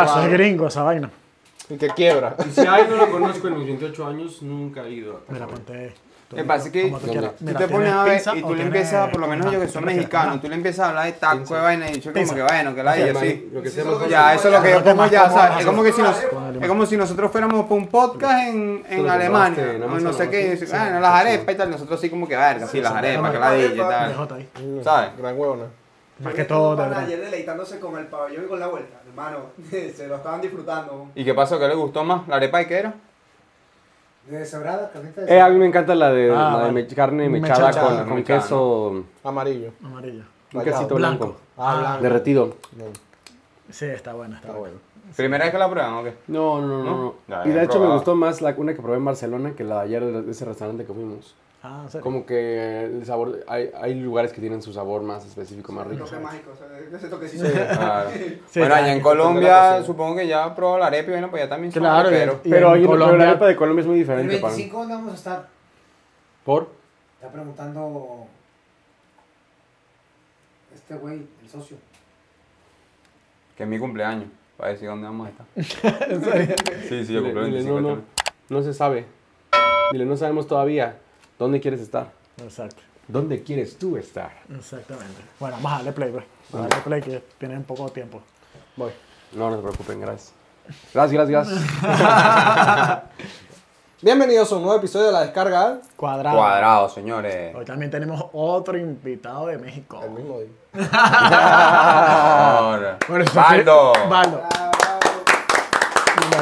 Ah, eso es gringo, esa vaina. Y que quiebra. Y si hay, no lo conozco en mis 28 años, nunca he ido. a Mira, Tacuba. ponte. Me parece que tú te pones ¿tienes a ver y tú le empiezas, por lo menos yo que soy mexicano, tú le empiezas a hablar de taco de vaina y dicho como que bueno, que la y así. Ya, eso es lo que yo como ya, como ¿sabes? Es como que si es como si nosotros fuéramos por un podcast en, en Alemania, o no sé qué, bueno, las arepas y tal, nosotros sí como que verga, sí, las arepas, que la y tal. Ahí. ¿Sabes? Gran huevona. Más que todo, de ayer deleitándose con el pabellón y con la vuelta. Hermano, se lo estaban disfrutando. ¿Y qué pasó? ¿Qué le gustó más? ¿La arepa y qué era? De Cebrada, carnita de Eh, a mí me encanta la de, Ah, la de me- carne mechada Mechada. con, con Mechada, queso, Amarillo. Amarillo. un quesito Blanco. blanco, Ah, blanco. derretido. Sí, está buena, está Está buena. bueno. ¿Primera vez que la prueban o qué? No, no, no, ¿No? no. Ya, y de he hecho me probado. gustó más la una que probé en Barcelona que la de ayer de ese restaurante que fuimos. Ah, ¿en serio? Como que el sabor, hay, hay lugares que tienen su sabor más específico, más rico. toque mágico, o sea, ese toquecito. Claro. Sí, bueno, allá en Colombia supongo que ya probó la arepa y bueno, pues ya también son Claro, areperos. y- Pero, en ahí- pero Colombia- la arepa de Colombia es muy El diferente, pan. 25 ¿dónde vamos a estar? ¿Por? Está preguntando este güey, el socio. Que es mi cumpleaños, para decir dónde vamos a estar. ¿En serio? Sí, sí, yo Dile- cumplo el dile, 25 no, no, también. no se sabe. Dile, no sabemos todavía. ¿Dónde quieres estar? Exacto, ¿Dónde quieres tú estar? exactamente. Bueno, vamos a darle play, pues. Vamos a darle play que tienen poco tiempo. Voy. No, no se preocupen, gracias. Gracias, gracias, gracias. Bienvenidos a un nuevo episodio de La Descarga Cuadrado. Cuadrado, señores. Hoy también tenemos otro invitado de México. el mismo día. Bueno, eso Baldo. sí, Baldo.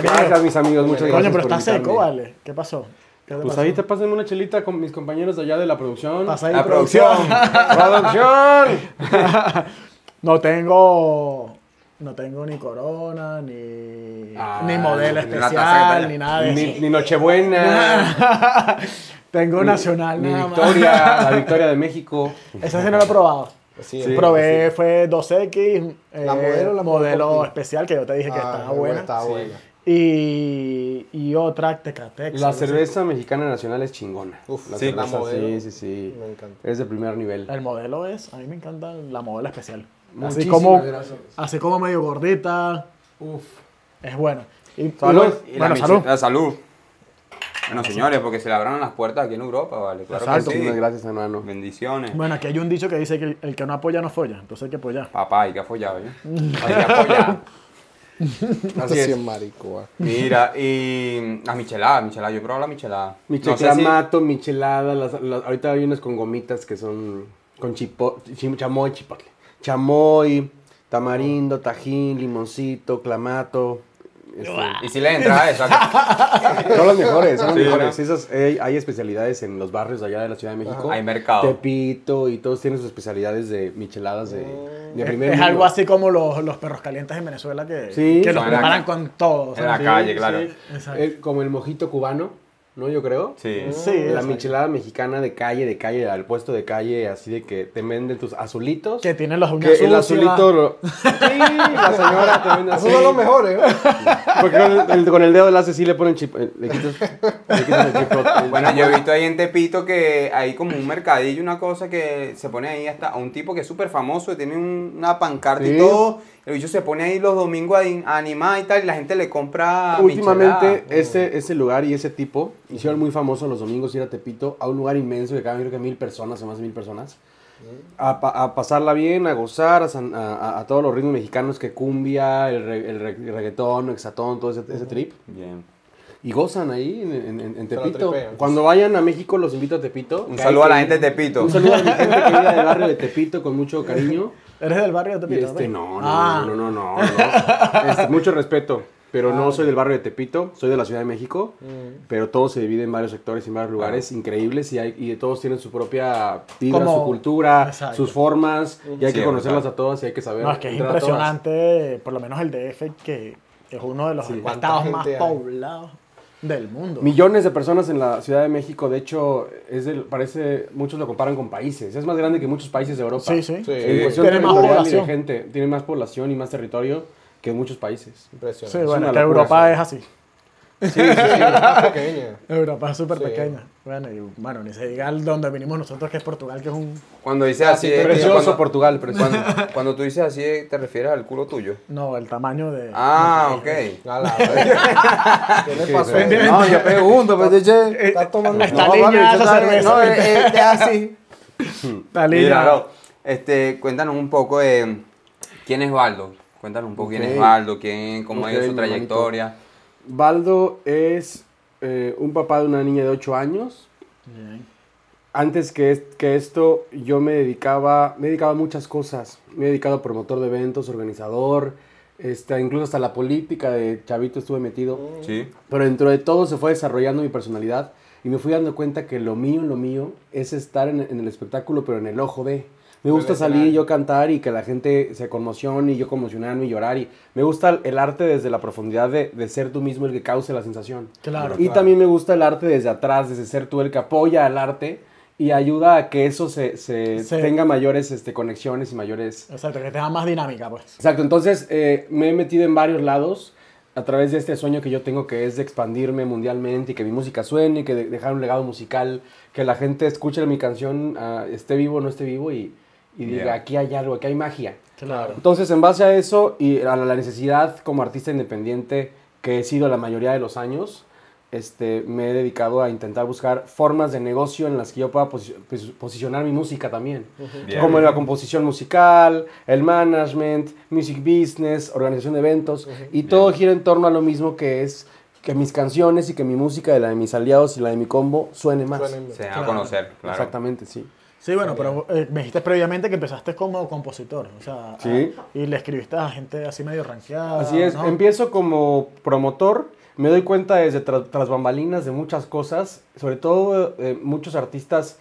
Gracias, mis amigos. Muchas gracias. Coño, pero por está seco, invitarme. vale. ¿Qué pasó? ¿Qué te Pues pasó? ahí te pasan una chelita con mis compañeros de allá de la producción. Pasa ahí, La producción. ¡Producción! No tengo. No tengo ni corona, ni. Ah, ni modelo ni especial, ni nada de ni, eso. ni Nochebuena. tengo ni- nacional, Ni nada Victoria, más. la Victoria de México. Esa sí no la he probado. Sí, Sí. Probé, fue 2X. eh, ¿La modelo la modelo especial que yo te dije que Ah, estaba buena. Estaba buena. Y, y otra Tecatex. La así. cerveza mexicana nacional es chingona. Uf, la sí, cerveza, la modelo. sí, sí, sí. Me encanta. Es de primer nivel. El modelo es, a mí me encanta la modelo especial. Así como, gracias. así como medio gordita, Uf. es buena. Y, y Salud. bueno, Y la, bueno, miche- salud. la salud. Bueno, señores, porque se le abrieron las puertas aquí en Europa, ¿vale? Claro Exacto. que sí. Gracias, hermano. Bendiciones. Bueno, aquí hay un dicho que dice que el, el que no apoya no folla, entonces hay que apoyar. Papá, hay que apoyar, ¿eh? Hay que apoyar. Así Sí, es. es marico, ah. Mira, y las micheladas, micheladas, yo he probado la michelada. No sé si- Michelada, michelada, las, las- ahorita hay unas con gomitas que son con chipo, chamoy, chipotle. Chamoy, tamarindo, tajín, limoncito, clamato. Este, Y si le entra a esa. son las mejores, son Sí, mejores. ¿no? Esas, eh, hay especialidades en los barrios allá de la Ciudad de México. Hay mercado. Tepito y todos tienen sus especialidades de micheladas de, de Es, primer es mundo. algo así como los, los perros calientes en Venezuela que, Sí. que los preparan con todo. en la calle, claro. Exacto. El- como el mojito cubano, ¿no? Yo creo. Sí. Sí, La michelada mexicana de calle, de calle, al puesto de calle, así de que te venden tus azulitos. Que tienen los uñas Que el azulito. lo- Sí, la señora te vende así. Esos son los mejores, ¿eh? Porque con el, con el dedo del hace sí le ponen chip. eh, Le quitas, le quitas el chip. el Bueno, yo he visto ahí en Tepito que hay como un mercadillo, una cosa que se pone ahí hasta a un tipo que es súper famoso, que tiene un- una pancarta Sí. y todo. El bicho se pone ahí los domingos a, animar y tal, y la gente le compra. Últimamente, ese, ese lugar y ese tipo hicieron muy famoso los domingos ir a Tepito a un lugar inmenso que caben creo que mil personas o más de mil personas. A, pa- a pasarla bien, a gozar, a, a- a- todos los ritmos mexicanos que cumbia, el, re- el re- reggaetón, exatón, todo ese, ese trip. Bien. Y gozan ahí en, en- en- Tepito. tripean. Cuando vayan a México, los invito a Tepito. Un Que saludo a la que- gente de Tepito. Un saludo a la gente querida del barrio de Tepito con mucho cariño. ¿Eres del barrio de Tepito? este, ¿no? no, no, Ah. no, no, no, no, no. Este, mucho respeto, pero no soy del barrio de Tepito, soy de la Ciudad de México, pero todo se divide en varios sectores y en varios lugares increíbles y, hay, y todos tienen su propia Como- su cultura, Exacto. sus formas y hay Sí, que conocerlas a todas y hay que saber. No, es que es impresionante, por lo menos el DF, que es uno de los Sí. ¿Cuánta estados más poblados del mundo. Millones de personas en la Ciudad de México, de hecho, es del, parece, muchos lo comparan con países, es más grande que muchos países de Europa. Sí, sí. Sí. En cuestión Tiene más y de población. gente, tiene más población y más territorio que muchos países. Sí, Impresionante. bueno, una que Europa es así. Sí, sí, es pequeña. Europa es súper Sí. pequeña. Bueno, y bueno, ni se diga donde vinimos nosotros, que es Portugal, que es un... Cuando dices Ah, así, sí, es- Precioso cuando, Portugal, precioso. cuando, cuando tú dices así, ¿te refieres al culo tuyo? No, el tamaño de... Ah, ok. La verga. ¿Qué le pasó? No, yo pregunto, pero che. Estás tomando. Está No, yo cerveza. No, es, es- es así. Línea. Mira, no, este, cuéntanos un poco de quién es Baldo. Cuéntanos un poco quién es Ok. Baldo, quién, cómo ha ido Ok, su mi hermanito. Baldo es eh, un papá de una niña de 8 años. Bien. Antes que, es- que esto, yo me dedicaba, me dedicaba a muchas cosas. Me he dedicado a promotor de eventos, organizador, este, incluso hasta la política de chavito estuve metido. Sí. Pero dentro de todo se fue desarrollando mi personalidad y me fui dando cuenta que lo mío, lo mío, es estar en, en el espectáculo, pero en el ojo de. Me gusta salir yo cantar y que la gente se conmocione y yo conmocionarme y llorar. Y me gusta el arte desde la profundidad de, de ser tú mismo el que cause la sensación. Claro. Y también me gusta el arte desde atrás, desde ser tú el que apoya al arte y ayuda a que eso se, se Sí. tenga mayores este, conexiones y mayores... Exacto, que tenga más dinámica, pues. Exacto, entonces eh, me he metido en varios lados a través de este sueño que yo tengo que es de expandirme mundialmente y que mi música suene y que de- dejar un legado musical, que la gente escuche mi canción, ah, esté vivo o no esté vivo y, y diga, Yeah. aquí hay algo, aquí hay magia. Claro. Entonces, en base a eso y a la necesidad como artista independiente que he sido la mayoría de los años, este, me he dedicado a intentar buscar formas de negocio en las que yo pueda posi- pos- posicionar mi música también. Bien. Como la composición musical, el management, music business, organización de eventos, y todo gira en torno a lo mismo que es que mis canciones y que mi música, la de mis aliados y la de mi combo, suene más. Suenen- Se da a Claro. conocer, claro. Exactamente, sí. Sí, bueno, pero eh, me dijiste previamente que empezaste como compositor, o sea, Sí. ah, y le escribiste a gente así medio rankeada. Así es, ¿no? empiezo como promotor, me doy cuenta desde tra- tras bambalinas de muchas cosas, sobre todo eh, muchos artistas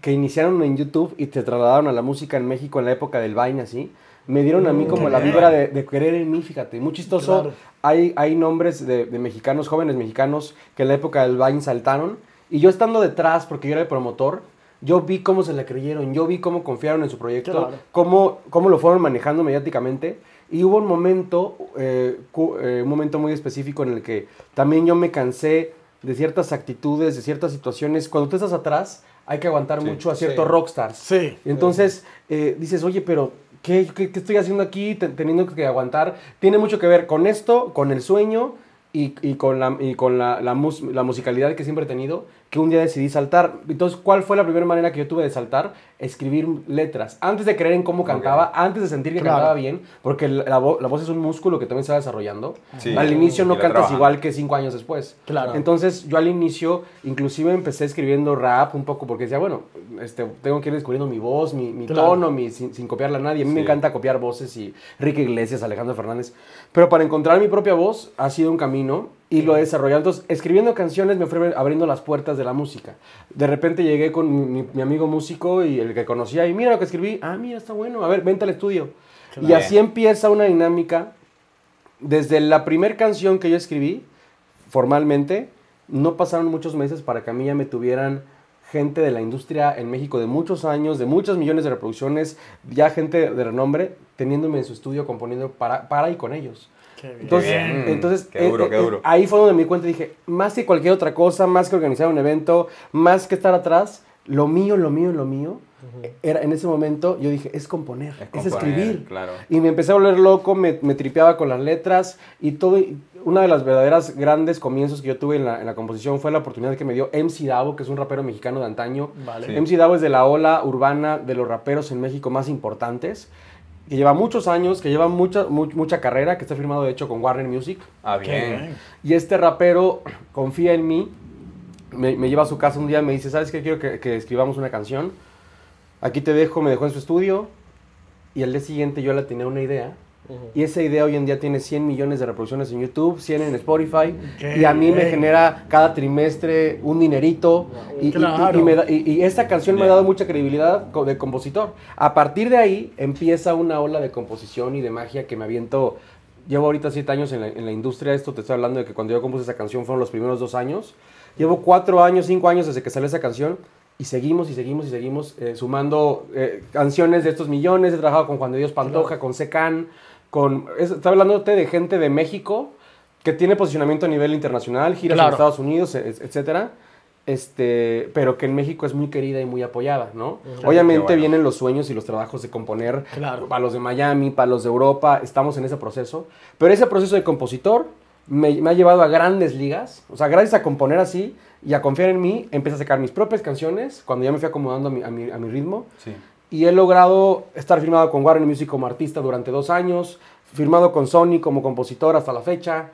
que iniciaron en YouTube y te trasladaron a la música en México en la época del Vine, así, me dieron a mí como qué la vibra de, de querer en mí, fíjate, muy chistoso. Claro. Hay, hay nombres de, de mexicanos, jóvenes mexicanos, que en la época del Vine saltaron, y yo estando detrás, porque yo era el promotor, yo vi cómo se la creyeron, yo vi cómo confiaron en su proyecto, Claro. cómo, cómo lo fueron manejando mediáticamente. Y hubo un momento, eh, eh, un momento muy específico en el que también yo me cansé de ciertas actitudes, de ciertas situaciones. Cuando tú estás atrás, hay que aguantar Sí. mucho a ciertos Sí. rockstars. Sí. Y entonces eh, dices, oye, pero ¿qué, qué, qué estoy haciendo aquí te- teniendo que aguantar? Tiene mucho que ver con esto, con el sueño y, y con, la, y con la, la, mus- la musicalidad que siempre he tenido, que un día decidí saltar. Entonces, ¿cuál fue la primera manera que yo tuve de saltar? Escribir letras. Antes de creer en cómo cantaba, antes de sentir que Claro. cantaba bien, porque la, la vo- la voz es un músculo que también se va desarrollando. Sí. Al inicio no cantas igual que cinco años después. Claro. Entonces yo al inicio inclusive empecé escribiendo rap un poco porque decía, bueno, este, tengo que ir descubriendo mi voz, mi, mi Claro. tono, mi, sin, sin copiarla a nadie. A mí me encanta copiar voces y Ricky Iglesias, Alejandro Fernández. Pero para encontrar mi propia voz ha sido un camino y lo he desarrollado. Entonces, escribiendo canciones me fue abriendo las puertas de la música. De repente llegué con mi, mi- mi amigo músico y el que conocía y mira lo que escribí. Ah, mira, está bueno. A ver, vente al estudio. Y así empieza una dinámica desde la primera canción que yo escribí, formalmente, no pasaron muchos meses para que a mí ya me tuvieran gente de la industria en México de muchos años, de muchos millones de reproducciones, ya gente de renombre, teniéndome en su estudio componiendo para, para y con ellos. Qué bien. Entonces, bien. entonces Qué duro, eh, qué eh, duro. ahí fue donde me di cuenta y dije, más que cualquier otra cosa, más que organizar un evento, más que estar atrás, lo mío, lo mío, lo mío, era en ese momento yo dije, es componer, es, componer, escribir. Claro. Y me empecé a volver loco, me, me tripeaba con las letras y todo. Una de las verdaderas grandes comienzos que yo tuve en la, en la composición fue la oportunidad que me dio MC Davo, que es un rapero mexicano de antaño. Vale. Sí. MC Davo es de la ola urbana de los raperos en México más importantes, que lleva muchos años, que lleva mucha, mu- mucha carrera, que está firmado de hecho con Warner Music. Ah, bien. Y este rapero confía en mí, me, me lleva a su casa un día y me dice, ¿sabes qué? Quiero que, que escribamos una canción. Aquí te dejo, me dejó en su estudio. Y al día siguiente yo la tenía una idea. Y esa idea hoy en día tiene 100 millones de reproducciones en YouTube, 100 en Spotify. Qué y a mí me genera cada trimestre un dinerito. Y, y- Claro. y me da- y- y esta canción me ha dado mucha credibilidad de compositor. A partir de ahí empieza una ola de composición y de magia que me aviento. Llevo ahorita siete años en la, en la industria. Esto te estoy hablando de que cuando yo compuse esa canción fueron los primeros dos años. Llevo cuatro años, cinco años desde que salió esa canción. Y seguimos y seguimos y seguimos eh, sumando eh, canciones de estos millones. He trabajado con Juan de Dios Pantoja, con Secan, con... es- Estoy hablándote de gente de México que tiene posicionamiento a nivel internacional, giras en Claro. Estados Unidos, e- etcétera. Este, pero que en México es muy querida y muy apoyada, ¿no? Obviamente Qué bueno. vienen los sueños y los trabajos de componer Claro. para los de Miami, para los de Europa, estamos en ese proceso. Pero ese proceso de compositor me, me ha llevado a grandes ligas. O sea, gracias a componer así y a confiar en mí, empecé a sacar mis propias canciones cuando ya me fui acomodando a mi, a mi- a mi ritmo. Sí. Y he logrado estar firmado con Warner Music como artista durante dos años, firmado con Sony como compositor hasta la fecha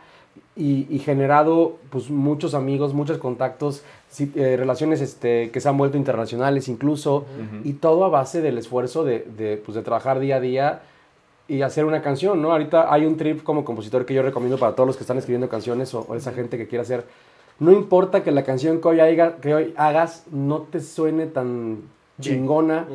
y, y generado pues, muchos amigos, muchos contactos, eh, relaciones este, que se han vuelto internacionales incluso, y todo a base del esfuerzo de, de, pues, de trabajar día a día y hacer una canción, ¿no? Ahorita hay un trip como compositor que yo recomiendo para todos los que están escribiendo canciones o, o esa gente que quiere hacer. No importa que la canción que hoy, haga- que hoy hagas no te suene tan chingona,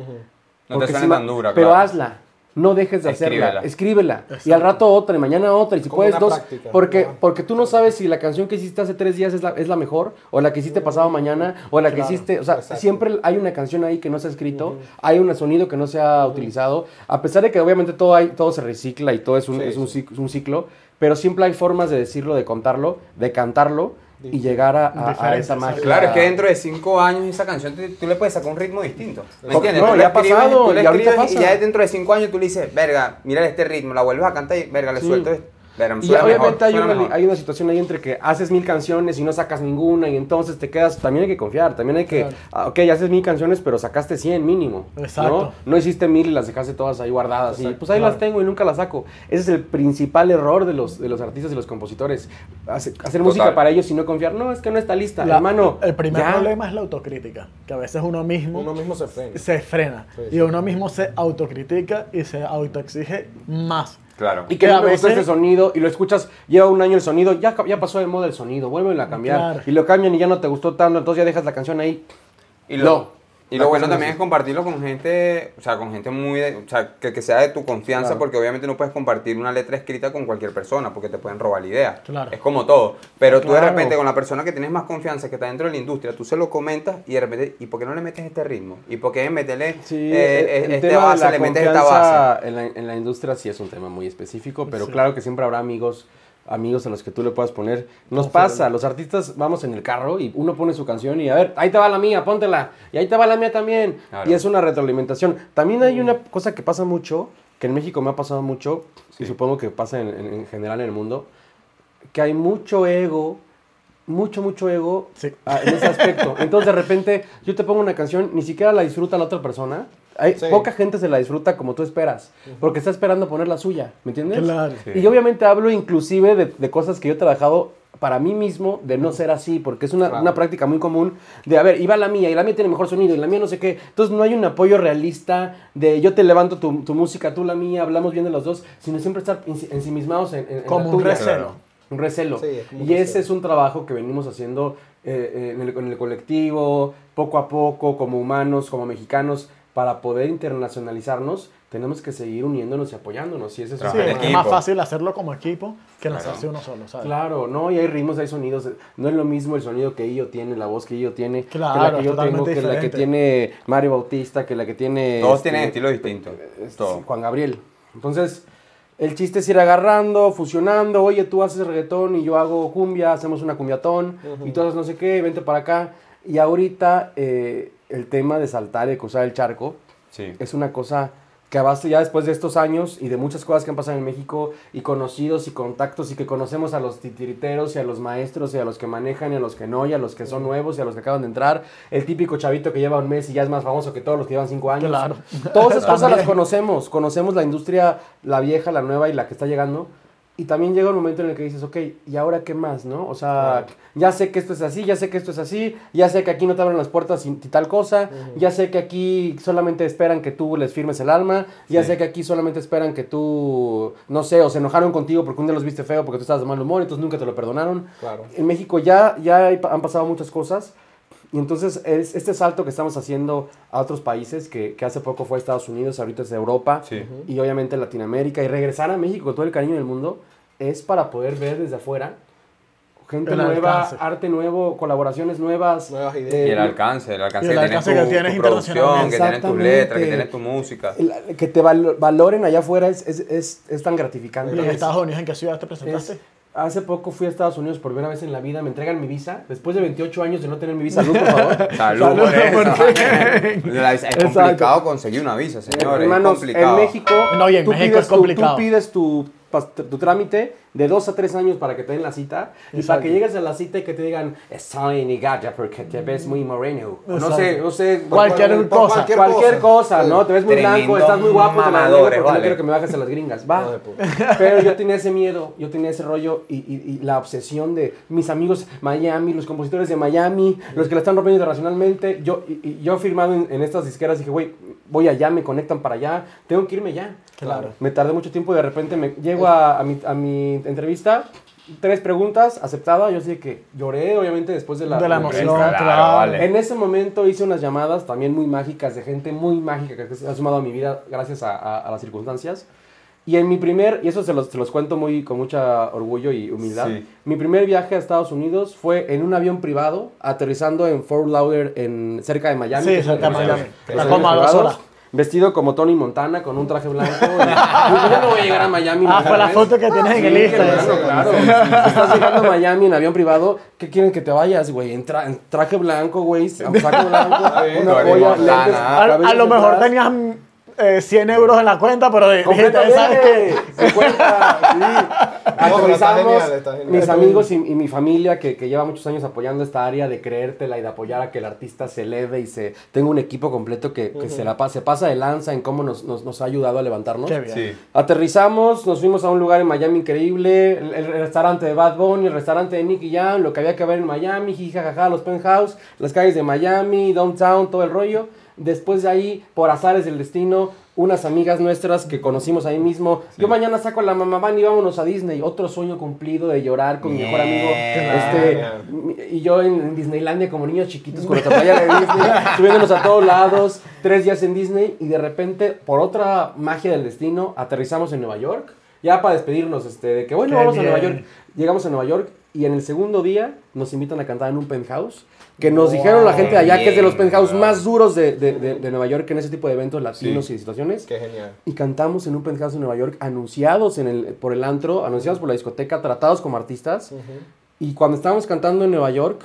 No te tan dura, Pero claro. hazla. No dejes de hacerla. Escríbela. Escríbela. Y Exacto. al rato otra, y mañana otra, y si Como puedes una dos. práctica, porque, ¿no? porque tú no sabes si la canción que hiciste hace tres días es la, es la mejor, o la que hiciste pasado mañana, o la que Claro. hiciste. O sea, Exacto. siempre hay una canción ahí que no se ha escrito, hay un sonido que no se ha utilizado. A pesar de que obviamente todo, hay, todo se recicla y todo es un, Sí, es un, sí. cic- un ciclo, pero siempre hay formas de decirlo, de contarlo, de cantarlo y llegar a, a- a esa magia. Claro, es que dentro de cinco años esa canción tú, tú le puedes sacar un ritmo distinto. ¿Me entiendes? no, Tú ya le ha pasado, tú le y ahorita escribes y ya dentro de cinco años tú le dices, verga, mira este ritmo, la vuelves a cantar y verga, le suelto esto. Me Y obviamente mejor, hay, una, hay una situación ahí entre que haces mil canciones y no sacas ninguna y entonces te quedas, también hay que confiar, también hay que, Claro. ah, ok, haces mil canciones pero sacaste 100 mínimo. Exacto. ¿no? no hiciste mil y las dejaste todas ahí guardadas y pues ahí Claro. las tengo y nunca las saco. Ese es el principal error de los, de los artistas y los compositores. Hace- hacer música para ellos y no confiar. No, es que no está lista, La- hermano. El primer ya. problema es la autocrítica, que a veces uno mismo, Uno mismo se frena. se frena Sí, y sí. uno mismo se autocritica y se autoexige más. Claro. Y que no me gusta veces- este sonido y lo escuchas, lleva un año el sonido, ya, ya pasó de moda el sonido, vuelven a cambiar. Claro. Y lo cambian y ya no te gustó tanto, entonces ya dejas la canción ahí. Y lo, No. Y lo bueno también así. es compartirlo con gente, o sea, con gente muy, de- o sea, que, que sea de tu confianza, Claro. porque obviamente no puedes compartir una letra escrita con cualquier persona, porque te pueden robar la idea. Claro. Es como todo. Pero tú de Claro. repente con la persona que tienes más confianza, que está dentro de la industria, tú se lo comentas y de repente, ¿y por qué no le metes este ritmo? ¿Y por qué meterle Sí, eh, el, el este tema base, de la le metes esta confianza base? En la, en la industria sí es un tema muy específico, pero Sí. claro que siempre habrá amigos, amigos a los que tú le puedas poner. Nos pasa, los artistas vamos en el carro y uno pone su canción y a ver, ahí te va la mía, póntela, y ahí te va la mía también. Claro. Y es una retroalimentación. También hay una cosa que pasa mucho, que en México me ha pasado mucho, y supongo que pasa en, en- en general en el mundo, que hay mucho ego, mucho, mucho ego Sí. en ese aspecto. Entonces de repente yo te pongo una canción, ni siquiera la disfruta la otra persona. Hay, Sí. Poca gente se la disfruta como tú esperas, porque está esperando poner la suya, ¿me entiendes? Claro. Sí. Y yo obviamente hablo inclusive de, de cosas que yo he trabajado para mí mismo de no ser así, porque es una, Claro. una práctica muy común de, a ver, iba la mía y la mía tiene mejor sonido y la mía no sé qué. Entonces no hay un apoyo realista de yo te levanto tu, tu música, tú la mía, hablamos bien de los dos, sino siempre estar ensi- ensimismados en, en- en Como la un recelo. Un recelo. Sí, y ese recelo. es un trabajo que venimos haciendo eh, eh, en, el, en el colectivo, poco a poco, como humanos, como mexicanos, para poder internacionalizarnos. Tenemos que seguir uniéndonos y apoyándonos. Y ese es Sí, es más fácil hacerlo como equipo que Claro. lanzarse uno solo, ¿sabes? Claro, no, y hay ritmos, hay sonidos. No es lo mismo el sonido que Illo tiene, la voz que Illo tiene, Claro, que la que yo tengo, que la que tiene Mario Bautista, que la que tiene. Todos este, tienen estilos distintos. este, Todo. Juan Gabriel. Entonces, el chiste es ir agarrando, fusionando. Oye, tú haces reggaetón y yo hago cumbia, hacemos una cumbiatón y tú haces no sé qué, vente para acá. Y ahorita eh, el tema de saltar y de cruzar el charco Sí. es una cosa que a base ya después de estos años y de muchas cosas que han pasado en México y conocidos y contactos y que conocemos a los titiriteros y a los maestros y a los que manejan y a los que no y a los que son nuevos y a los que acaban de entrar, el típico chavito que lleva un mes y ya es más famoso que todos los que llevan cinco años. Claro. Todas esas cosas las conocemos, conocemos la industria, la vieja, la nueva y la que está llegando. Y también llega un momento en el que dices, ok, ¿y ahora qué más, no? O sea, ya sé que esto es así, ya sé que esto es así, ya sé que aquí no te abren las puertas sin tal cosa, ya sé que aquí solamente esperan que tú les firmes el alma, ya Sí. sé que aquí solamente esperan que tú, no sé, o se enojaron contigo porque un día los viste feo porque tú estabas de mal humor, entonces nunca te lo perdonaron. Claro. En México ya, ya hay- han pasado muchas cosas. Y entonces es este salto que estamos haciendo a otros países, que, que hace poco fue Estados Unidos, ahorita es Europa, Sí. y obviamente Latinoamérica, y regresar a México con todo el cariño del mundo, es para poder ver desde afuera gente El nueva, alcance. arte nuevo, colaboraciones nuevas. Nuevas ideas. eh, Y el alcance, el alcance el que alcance tienes que tu, tienes tu producción, que tienes tus letras, que tienes tu música. el- que te val- valoren allá afuera es, es, es, es tan gratificante. ¿Y en Es- Estados Unidos en qué ciudad te presentaste? es- Hace poco fui a Estados Unidos por primera vez en la vida, me entregan mi visa, después de 28 años de no tener mi visa. Salud, por favor. Salud Salud por eso. Es Exacto. complicado conseguir una visa, señores. Hermanos, es complicado. en México, No, y en tú, México pides es tu- complicado. tú pides tu, tu trámite de dos a tres años para que te den la cita y para Exacto. que llegues a la cita y que te digan estoy en Igaya porque te ves muy moreno. No Exacto. sé, no sé. Cualquier cosa. cualquier Cualquier cosa, Sí. ¿no? Te ves muy Tremendo blanco, estás muy guapo, te la porque vale. no quiero que me bajes a las gringas. Va. Pero yo tenía ese miedo, yo tenía ese rollo y, y- y la obsesión de mis amigos Miami, los compositores de Miami, los que la están rompiendo internacionalmente. Yo, y, y yo firmado en, en estas disqueras dije, güey, voy allá, me conectan para allá, tengo que irme ya. Claro. Me tardé mucho tiempo y de repente me llego a, a mi, a mi entrevista, tres preguntas, aceptada. Yo así de que lloré, obviamente, después de la, De la emoción, claro. vale. En ese momento hice unas llamadas también muy mágicas de gente muy mágica que se ha sumado a mi vida gracias a, a- a las circunstancias. Y en mi primer, y eso se los, se los cuento muy, con mucha orgullo y humildad, Sí. mi primer viaje a Estados Unidos fue en un avión privado, aterrizando en Fort Lauderdale, en, cerca de Miami. Sí, cerca de Miami. aviones Está como a dos horas. Vestido como Tony Montana, con un traje blanco. y- y yo no voy a llegar a Miami. Ah, fue la foto que tienes en el Sí, Instagram. claro. Si estás llegando a Miami en avión privado, ¿qué quieren que te vayas, güey? En, tra- en traje blanco, güey, saco blanco, una joya, lentes, A, a lo mejor atrás. tenías eh, 100 euros en la cuenta, pero de- dijiste, ¿sabes qué? 50, sí. pero está Aterrizamos, genial, está genial. mis amigos y, y mi familia que, que lleva muchos años apoyando esta área de creértela y de apoyar a que el artista se eleve y se tenga un equipo completo que, que se, la, se pasa de lanza en cómo nos, nos, nos ha ayudado a levantarnos. Qué bien. Sí. Aterrizamos, nos fuimos a un lugar en Miami increíble, el, el restaurante de Bad Bunny, el restaurante de Nicky Jam, lo que había que ver en Miami, jijajaja, los penthouse, las calles de Miami, downtown, todo el rollo. Después de ahí, por azares del destino, unas amigas nuestras que conocimos ahí mismo. Yo mañana saco a la mamá van y vámonos a Disney. Otro sueño cumplido de llorar con mi mejor amigo. Este, y yo en, en Disneylandia como niños chiquitos con nuestra playa de Disney, subiéndonos a todos lados, tres días en Disney y de repente, por otra magia del destino, aterrizamos en Nueva York. Ya para despedirnos, este, de que bueno, Qué vamos a Nueva. York. Llegamos a Nueva York y en el segundo día nos invitan a cantar en un penthouse. Que nos dijeron la gente de allá que es de los penthouse más duros de, de- de- de Nueva York en ese tipo de eventos latinos y situaciones. Qué genial. Y cantamos en un penthouse en Nueva York, anunciados en el, por el antro, anunciados por la discoteca, tratados como artistas. Y cuando estábamos cantando en Nueva York,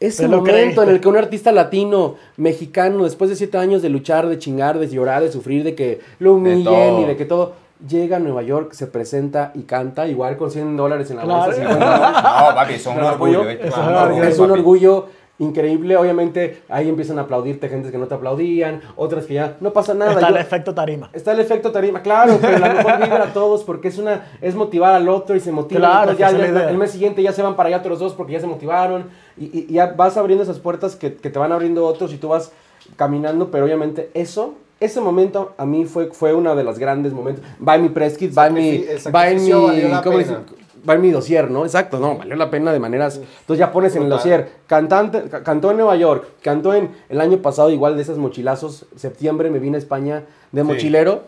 ese Te lo momento en el que un artista latino, mexicano, después de siete años de luchar, de chingar, de llorar, de sufrir, de que lo humillen y de que todo, llega a Nueva York, se presenta y canta, igual con 100 dólares en la Claro. bolsa, 50 dólares. No. Es un orgullo. Es un orgullo increíble, obviamente ahí empiezan a aplaudirte gente que no te aplaudían, otras que ya no pasa nada. Está yo- el efecto tarima. Está el efecto tarima, claro, pero la mejor vibra a todos porque es una es motivar al otro y se motiva. Claro, ya, el mes siguiente ya se van para allá otros dos porque ya se motivaron y, y- y ya vas abriendo esas puertas que, que te van abriendo otros y tú vas caminando, pero obviamente eso, ese momento a mí fue, fue uno de los grandes momentos. Va en mi press kit, va en mi, en mi, ¿cómo? Va en mi dossier, ¿no? Exacto, no, valió la pena de maneras. Entonces ya pones en el dossier, cantante, ca- cantó en Nueva York, cantó en el año pasado igual de esas mochilazos, septiembre me vine a España de mochilero.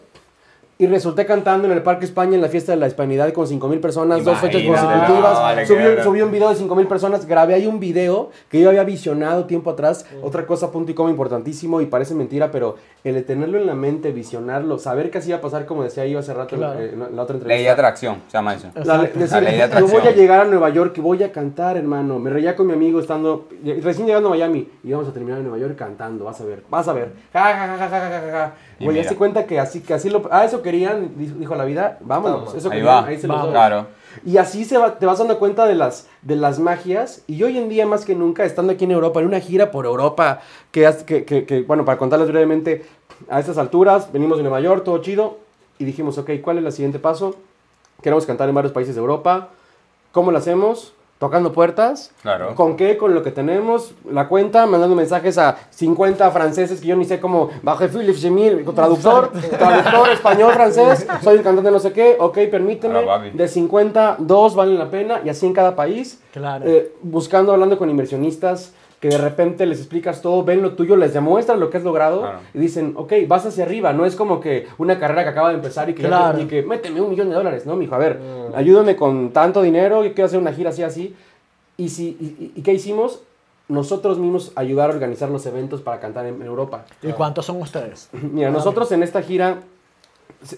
Y resulté cantando en el Parque España en la fiesta de la Hispanidad con 5.000 personas, dos fechas consecutivas. vale, subí, claro. subí un video de 5.000 personas, grabé ahí un video que yo había visionado tiempo atrás. Otra cosa, punto y coma importantísimo, y parece mentira, pero el de tenerlo en la mente, visionarlo, saber que así iba a pasar, como decía yo hace rato en- Claro. eh, en la otra entrevista. Ley de atracción, se llama eso. La- decir, La ley de yo atracción. voy a llegar a Nueva York y voy a cantar, hermano. Me reía con mi amigo estando, recién llegando a Miami y vamos a terminar en Nueva York cantando, vas a ver, vas a ver. Ja, ja, ja, ja, ja, ja, ja, Güey, ya se cuenta que así, que así lo, ah, eso querían, dijo, la vida, vámonos, eso Ahí querían, va. ahí se los doy. Claro. Y así se va- te vas dando cuenta de las, de las magias. Y hoy en día, más que nunca, estando aquí en Europa, en una gira por Europa, que, has- que, que- que, bueno, para contarles brevemente, a estas alturas, venimos de Nueva York, todo chido, y dijimos, ok, ¿cuál es el siguiente paso? Queremos cantar en varios países de Europa. ¿Cómo lo hacemos? Tocando puertas. Claro. ¿Con qué? Con lo que tenemos. La cuenta, mandando mensajes a 50 franceses que yo ni sé cómo. Baje Philippe Gemil, traductor, traductor español, francés. Soy un cantante no sé qué. Ok, permíteme. De 50, dos valen la pena. Y así en cada país. Claro. Eh, buscando, hablando con inversionistas. Que de repente les explicas todo, ven lo tuyo, les demuestran lo que has logrado Claro. y dicen, ok, vas hacia arriba. No es como que una carrera que acaba de empezar y que, ya Claro. te- y que méteme un millón de dólares. No, mijo, a ver, ayúdame con tanto dinero, yo quiero hacer una gira así, así. ¿Y, si, y, y- y qué hicimos? Nosotros mismos ayudar a organizar los eventos para cantar en, en Europa. ¿Y cuántos son ustedes? Mira, nosotros en esta gira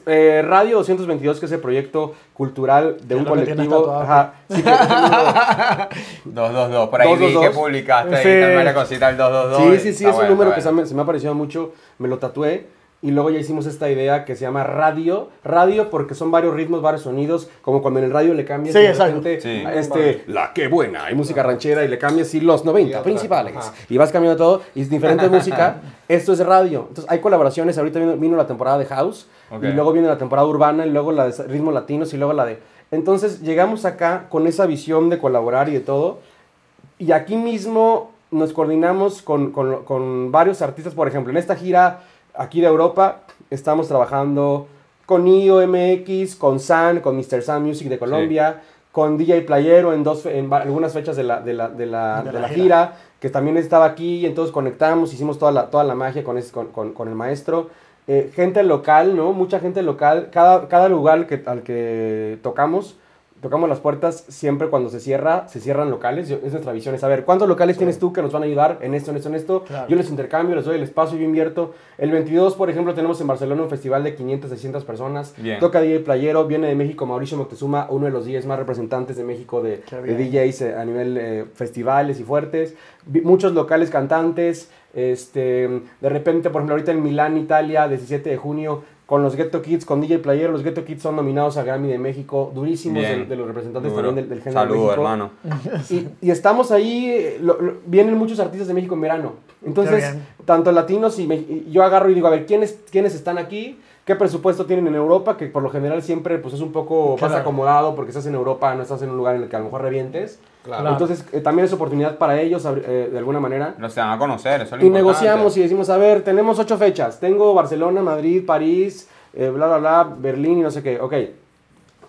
eh, Radio 222, que es el proyecto cultural de un colectivo. Ajá, sí, que es el número- 222, por ahí vi 222. que publicaste ahí Sí. también la cosita el 222. Sí, sí, sí, Está es un bueno, número está que se me, se me ha parecido mucho, me lo tatué y luego ya hicimos esta idea que se llama radio, radio porque son varios ritmos, varios sonidos, como cuando en el radio le cambias Sí, exacto. Sí. este, la que buena, hay música ranchera y le cambias y los 90 Y atrás, principales. ajá. y vas cambiando todo y es diferente música, esto es radio, entonces hay colaboraciones, ahorita vino, vino la temporada de house y luego viene la temporada urbana y luego la de ritmos latinos y luego la de... Entonces llegamos acá con esa visión de colaborar y de todo. Y aquí mismo nos coordinamos con, con- con varios artistas, por ejemplo, en esta gira aquí de Europa estamos trabajando con IO MX, con San, con Mr. Sun Music de Colombia, con DJ Playero en, dos, algunas fechas de la, de la, de la, De de la la gira. gira, que también estaba aquí, y entonces conectamos, hicimos toda la, toda la magia con, ese- con, con- con el maestro. Eh, gente local, ¿no? Mucha gente local, cada, cada lugar que, al que tocamos, tocamos las puertas siempre cuando se cierra, se cierran locales. Yo- es nuestra visión, es saber cuántos locales tienes tú que nos van a ayudar en esto, en esto, en esto. Claro. Yo les intercambio, les doy el espacio y yo invierto. El 22, por ejemplo, tenemos en Barcelona un festival de 500, 600 personas. Bien. Toca DJ Playero, viene de México Mauricio Moctezuma, uno de los DJs más representantes de México de. DJs eh, a nivel eh, festivales y fuertes. Muchos locales cantantes. Este, de repente, por ejemplo, ahorita en Milán, Italia, 17 de junio, con los Ghetto Kids, con DJ Playero. Los Ghetto Kids son nominados a Grammy de México, durísimos de, los representantes Duro. también del, del género Saludos, hermano. Y, y estamos ahí, eh, lo- lo- vienen muchos artistas de México en verano. Entonces, tanto latinos y, me- y yo agarro y digo, a ver, ¿quiénes, ¿quiénes están aquí? ¿Qué presupuesto tienen en Europa? Que por lo general siempre pues, es un poco más Claro. acomodado porque estás en Europa, no estás en un lugar en el que a lo mejor revientes. Claro. Entonces, eh, también es oportunidad para ellos, eh, de alguna manera. Los se van a conocer, eso es lo Y importante. negociamos y decimos, a ver, tenemos ocho fechas. Tengo Barcelona, Madrid, París, eh, bla, bla, bla, Berlín y no sé qué. Ok.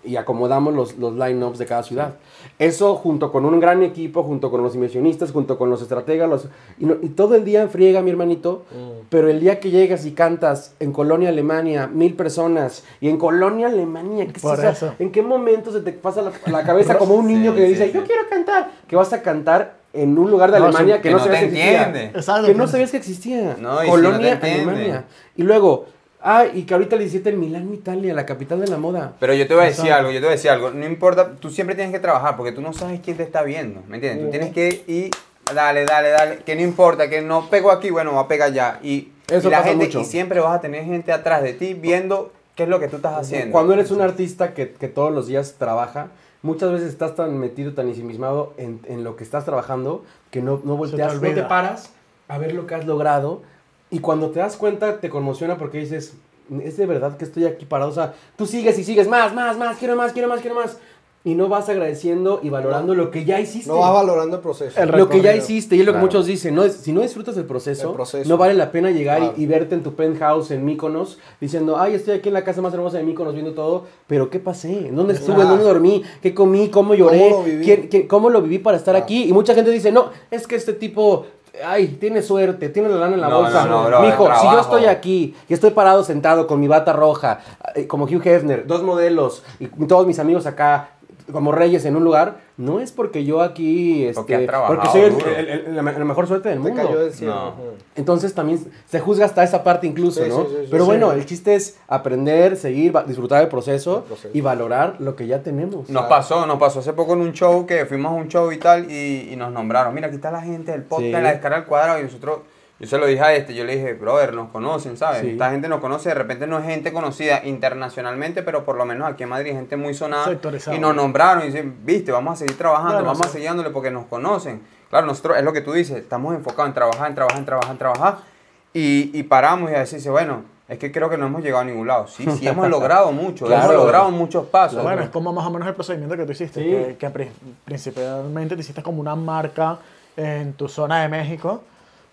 Y acomodamos los, los line-ups de cada ciudad. Eso junto con un gran equipo, junto con los inversionistas, junto con los estrategas, los, y, no- y todo el día friega, mi hermanito. Pero el día que llegas y cantas en Colonia, Alemania, mil personas, y en Colonia, Alemania, ¿qué es Por eso. ¿en qué momento se te pasa la, la cabeza como un niño Sí, que sí, dice, sí. yo quiero cantar? Que vas a cantar en un lugar de No, Alemania que, que no, no sabías que existía. Exacto. Que no sabías que existía. No, y si Colonia. Alemania. Y luego, ah, y que ahorita el 17 en Milán, Italia, la capital de la moda. Pero yo te voy a decir algo, yo te voy a decir algo. No importa, tú siempre tienes que trabajar porque tú no sabes quién te está viendo, ¿me entiendes? Tú tienes que ir, dale, dale, dale, que no importa, que no pego aquí, bueno, va a pegar allá. Y, Eso y la pasa gente, mucho. y siempre vas a tener gente atrás de ti viendo qué es lo que tú estás haciendo. Cuando eres un artista que, que todos los días trabaja, muchas veces estás tan metido, tan ensimismado en, en lo que estás trabajando, que no, no volteas, no te paras a ver lo que has logrado. Y cuando te das cuenta, te conmociona porque dices, es de verdad que estoy aquí parado. O sea, tú sigues y sigues, más, más, más, quiero más, quiero más, quiero más. Y no vas agradeciendo y valorando lo que ya hiciste. No vas valorando el proceso. El lo que ya hiciste, y es lo que muchos dicen, no, es- si no disfrutas del proceso, El proceso. no vale la pena llegar y- Claro. y, verte en tu penthouse en Míconos diciendo, ay, estoy aquí en la casa más hermosa de Míconos viendo todo, pero ¿qué pasé? ¿En dónde estuve? ¿En Ajá. dónde dormí? ¿Qué comí? ¿Cómo lloré? ¿Cómo lo viví? ¿Quién- quién- ¿Cómo lo viví para estar Claro. aquí? Y mucha gente dice, no, es que este tipo... Ay, tiene suerte, tiene la lana en la No, bolsa. no, no, bro, Mijo, si yo estoy aquí y estoy parado sentado con mi bata roja, eh, como Hugh Hefner, dos modelos y todos mis amigos acá, como reyes en un lugar, no es porque yo aquí, este, Porque porque soy el- duro. el- el- la, la mejor suerte del Te mundo. cayó del cielo. No. Ujú. Entonces también se juzga hasta esa parte incluso, Sí, ¿no? sí, sí, sí, Pero sí. bueno, el chiste es aprender, seguir, disfrutar del proceso, El proceso. y valorar lo que ya tenemos. Nos pasó, nos pasó hace poco en un show que fuimos a un show y tal y, y nos nombraron. Mira, aquí está la gente del podcast, Sí. la descarga al cuadrado y nosotros, yo se lo dije a este, yo le dije, brother, nos conocen, ¿sabes? Sí. Esta gente nos conoce, de repente no es gente conocida internacionalmente, pero por lo menos aquí en Madrid gente muy sonada. Y nos nombraron y dicen, viste, vamos a seguir trabajando, Claro, vamos a seguir dándole porque nos conocen. Claro, nosotros, es lo que tú dices, estamos enfocados en trabajar, en trabajar, en trabajar, en trabajar. Y, y paramos y a decirse, bueno, es que creo que no hemos llegado a ningún lado. Sí, sí, hemos logrado mucho, Claro. hemos logrado muchos pasos. Bueno, es como más o menos el procedimiento que tú hiciste, Sí. que, que pri- principalmente te hiciste como una marca en tu zona de México,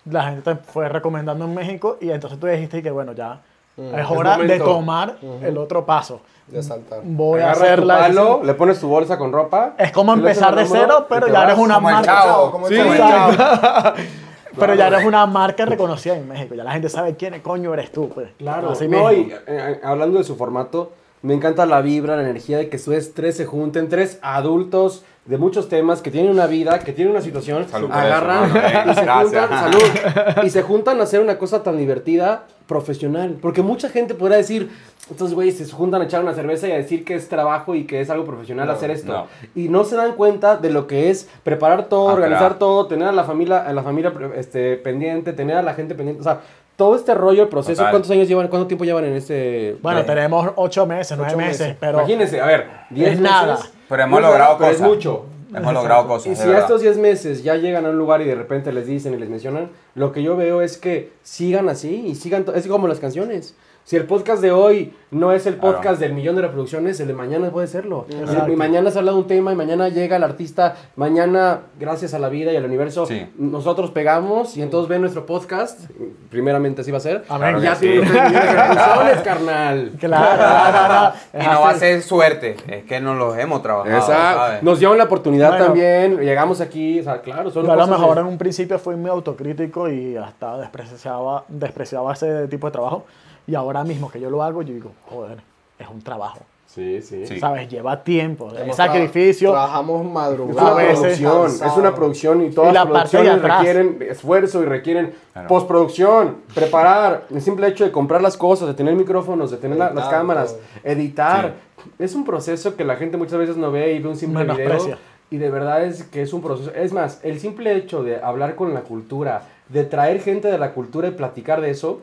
la gente te fue recomendando en México y entonces tú dijiste que bueno, ya Mm, es es hora de tomar el otro paso. De saltar. Voy a hacer la palo, le pones tu bolsa con ropa. Es como empezar de cero, pero ya eres una marca. chavo, como el Sí. Pero ya eres una marca reconocida en México. Ya la gente sabe quién coño eres tú. Pues. Claro, Así no, y eh, hablando de su formato, Me encanta la vibra, la energía de que ustedes tres se junten, tres adultos de muchos temas que tienen una vida, que tienen una situación, Salud agarran eso, hermano, y se juntan, salud, y se juntan a hacer una cosa tan divertida, profesional. Porque mucha gente podrá decir, estos güeyes se juntan a echar una cerveza y a decir que es trabajo y que es algo profesional No, hacer esto. no. Y no se dan cuenta de lo que es preparar todo, Ah, organizar claro. todo, tener a la familia, a la familia este, pendiente, tener a la gente pendiente. O sea, todo este rollo, el proceso, Total. ¿cuántos años llevan? ¿Cuánto tiempo llevan en este? Bueno, eh, tenemos ocho meses, nueve meses, meses? pero Imagínense, a ver, 10 Es meses. nada. Pero hemos logrado pero cosas. Es mucho. Hemos logrado cosas. Y si estos 10 meses ya llegan a un lugar y de repente les dicen y les mencionan, lo que yo veo es que sigan así y sigan, es como las canciones. Si el podcast de hoy no es el Claro. podcast del millón de reproducciones, el de mañana puede serlo. Y mañana se habla de un tema y mañana llega el artista, mañana, gracias a la vida y al universo, Sí. nosotros pegamos y entonces ven nuestro podcast, primeramente así va a ser, ya Claro que tienen sí. reproducciones, carnal. claro, Y no va a ser suerte, es que nos los hemos trabajado. Exacto. Nos dieron la oportunidad Bueno. también, llegamos aquí, o sea, claro, son Yo a lo mejor de- en un principio fui muy autocrítico y hasta despreciaba, despreciaba ese tipo de trabajo. Y ahora mismo que yo lo hago, yo digo, joder, es un trabajo. Sí, sí. ¿Sabes? Lleva tiempo, es sacrificio. tra- Trabajamos Es madrugadas. una producción, es una producción y todas Y la las parte de producciones atrás. requieren esfuerzo y requieren Claro. postproducción, preparar, el simple hecho de comprar las cosas, de tener micrófonos, de tener la- las cámaras, todo. editar. Es un proceso que la gente muchas veces no ve y ve un simple video y de verdad es que es un proceso. Es más, el simple hecho de hablar con la cultura, de traer gente de la cultura y platicar de eso, es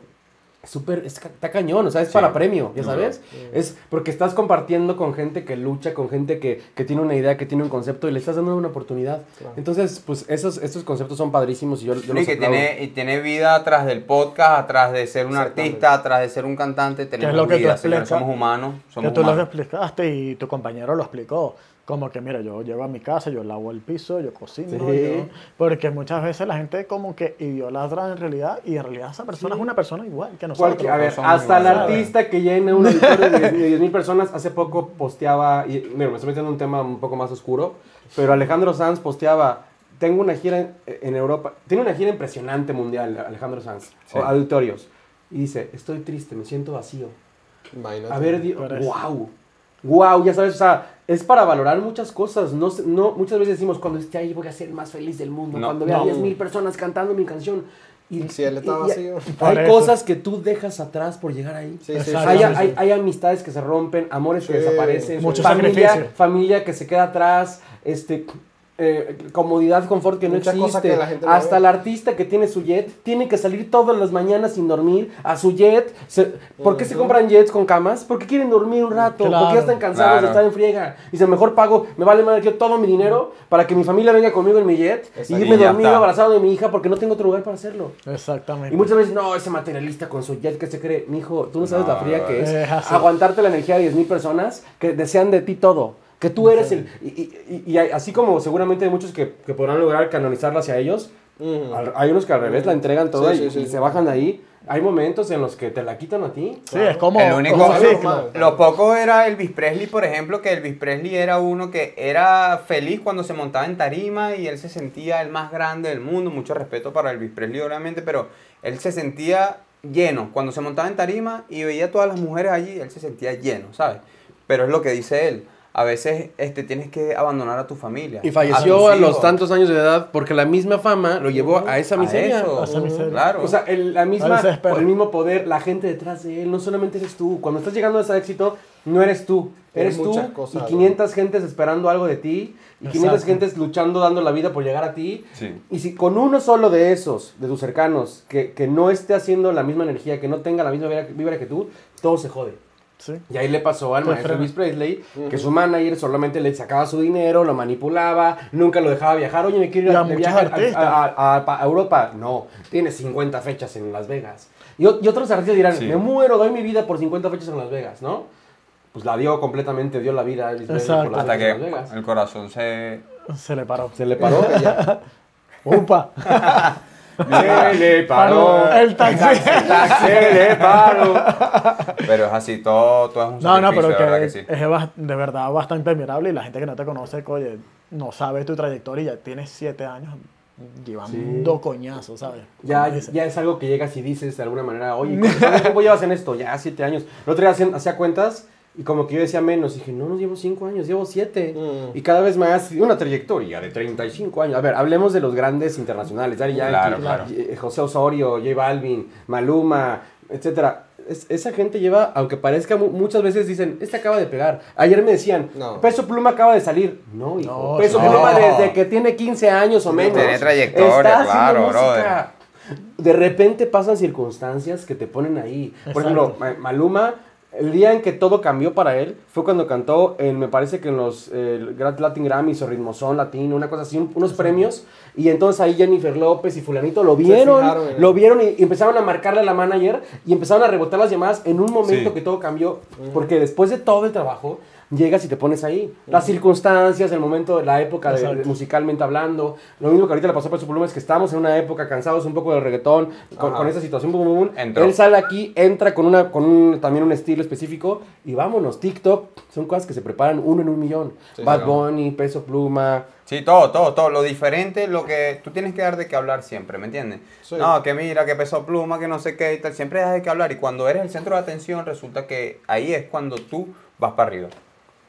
súper, es está cañón, o sea, es Sí. para premio, ya sabes. Es porque estás compartiendo con gente que lucha, con gente que, que tiene una idea, que tiene un concepto y le estás dando una oportunidad. Entonces, pues esos, estos conceptos son padrísimos y yo, yo y los que tiene, y tiene vida atrás del podcast, atrás de ser un artista, atrás de ser un cantante, tenemos lo que tú vida, señores, explicas? somos humanos, que somos tú lo humanos. explicaste y tu compañero lo explicó. Como que, mira, yo llego a mi casa, yo lavo el piso, yo cocino. Sí. yo- porque muchas veces la gente como que idolatra en realidad y en realidad esa persona es una persona igual que nosotros. Cualquier- a ver, hasta el artista que llena un auditorio de 10 mil personas, hace poco posteaba, y mira, me estoy metiendo en un tema un poco más oscuro, pero Alejandro Sanz posteaba, tengo una gira en, en Europa, tiene una gira impresionante mundial, Alejandro Sanz, Sí. o auditorios, y dice, estoy triste, me siento vacío. Imagínate. A ver, Dios, Por eso. wow. Wow, ya sabes, o sea, es para valorar muchas cosas. No, no, muchas veces decimos, cuando esté ahí voy a ser el más feliz del mundo. No. cuando vea No. 10 mil personas cantando mi canción. Y, él está y- y- Hay eso. cosas que tú dejas atrás por llegar ahí. Sí, sí, sí. Hay, sí, hay, sí. hay amistades que se rompen, amores que Sí. desaparecen, Mucho familia, familia que se queda atrás, este, eh, comodidad, confort que no Muchas cosas existe. que la gente no Hasta ve. el artista que tiene su jet tiene que salir todas las mañanas sin dormir a su jet. Se- ¿Por qué se compran jets con camas? Porque quieren dormir un rato, Claro. porque ya están cansados de Claro. estar en friega. Y se mejor pago, me vale más yo todo mi dinero para que mi familia venga conmigo en mi jet y irme Y ya dormido está. abrazado de mi hija porque no tengo otro lugar para hacerlo. Exactamente. Y muchas veces, no, ese materialista con su jet que se cree, mijo, tú no sabes No, la fría que es. es aguantarte la energía de 10.000 personas que desean de ti todo. Que tú eres el. Y, y- y- así como seguramente hay muchos que, que podrán lograr canonizarla hacia ellos, hay unos que al revés la entregan toda Sí, y, sí, sí, y sí. se bajan de ahí. Hay momentos en los que te la quitan a ti. Sí, es como, El único- como. Lo poco era Elvis Presley, por ejemplo, que Elvis Presley era uno que era feliz cuando se montaba en tarima y él se sentía el más grande del mundo. Mucho respeto para Elvis Presley, obviamente, pero él se sentía lleno. Cuando se montaba en tarima y veía a todas las mujeres allí, él se sentía lleno, ¿sabes? Pero es lo que dice él. A veces este, tienes que abandonar a tu familia. Y a falleció a, los tantos años de edad porque la misma fama lo llevó a esa A miseria. eso, A esa miseria. Claro. O sea, el, la misma, el mismo poder, la gente detrás de él, no solamente eres tú. Cuando estás llegando a ese éxito, no eres tú. Eres tú cosas, y 500 gentes esperando algo de ti. Y 500 Exacto. gentes luchando, dando la vida por llegar a ti. Sí. Y si con uno solo de esos, de tus cercanos, que, que no esté haciendo la misma energía, que no tenga la misma vibra que tú, todo se jode. Sí. Y ahí le pasó al Te maestro frena. Elvis Presley, que su manager solamente le sacaba su dinero, lo manipulaba, nunca lo dejaba viajar. Oye, me quiero ir Y a, a viaje Europa. No, tiene 50 fechas en Las Vegas. Y, y otros artistas dirán, Sí. me muero, doy mi vida por 50 fechas en Las Vegas, ¿no? Pues la dio completamente, dio la vida a Elvis Presley por las Hasta que en Las Vegas. el corazón se... Se le paró. Se le paró. ya. ¡Upa! Se le Paró paró. el taxi. Se le paró. Pero es así, todo, todo es un No, no, pero de verdad que, que sí. es de verdad bastante admirable y la gente que no te conoce, oye, no sabe tu trayectoria y ya tienes siete años llevando coñazos, ¿sabes? Ya, ya es algo que llegas y dices de alguna manera, oye, ¿cuánto tiempo llevas en esto? Ya, siete años. El otro día hacía cuentas Y como que yo decía menos, dije, no, no llevo 5 años, llevo 7. Mm. Y cada vez más, una trayectoria de 35 años. A ver, hablemos de los grandes internacionales, Daddy Yankee, Claro, claro. eh, José Osorio, J Balvin, Maluma, etcétera. Es- esa gente lleva, aunque parezca, mu- muchas veces dicen, este acaba de pegar. Ayer me decían, No. Peso Pluma acaba de salir. No, hijo. No, Peso no. Pluma desde que tiene 15 años o menos. Tiene trayectoria, está claro, música. De repente pasan circunstancias que te ponen ahí. Por ejemplo, Exacto. Maluma, el día en que todo cambió para él fue cuando cantó, en, me parece que en los eh, Grand Latin Grammys o Ritmozón Latino, una cosa así, un- unos premios. Y entonces ahí Jennifer López y Fulanito lo vieron, fijaron lo vieron y, y empezaron a marcarle a la manager y empezaron a rebotar las llamadas en un momento Sí. que todo cambió. Porque después de todo el trabajo, llegas y te pones ahí. Las circunstancias, el momento, la época de- musicalmente hablando. Lo mismo que ahorita le pasó a Peso Pluma es que estamos en una época cansados un poco del reggaetón, con, con esa situación. bum, bum. Entró. Él sale aquí, entra con, una, con un- también un estilo específico y vámonos. TikTok son cosas que se preparan uno en un millón. Bad claro. Bunny, Peso Pluma. Sí, todo, todo, todo. Lo diferente, lo que tú tienes que dar de qué hablar siempre, ¿me entiendes? Sí. No, que mira, que pesó pluma, que no sé qué y tal. Siempre das de qué hablar. Y cuando eres el centro de atención, resulta que ahí es cuando tú vas para arriba.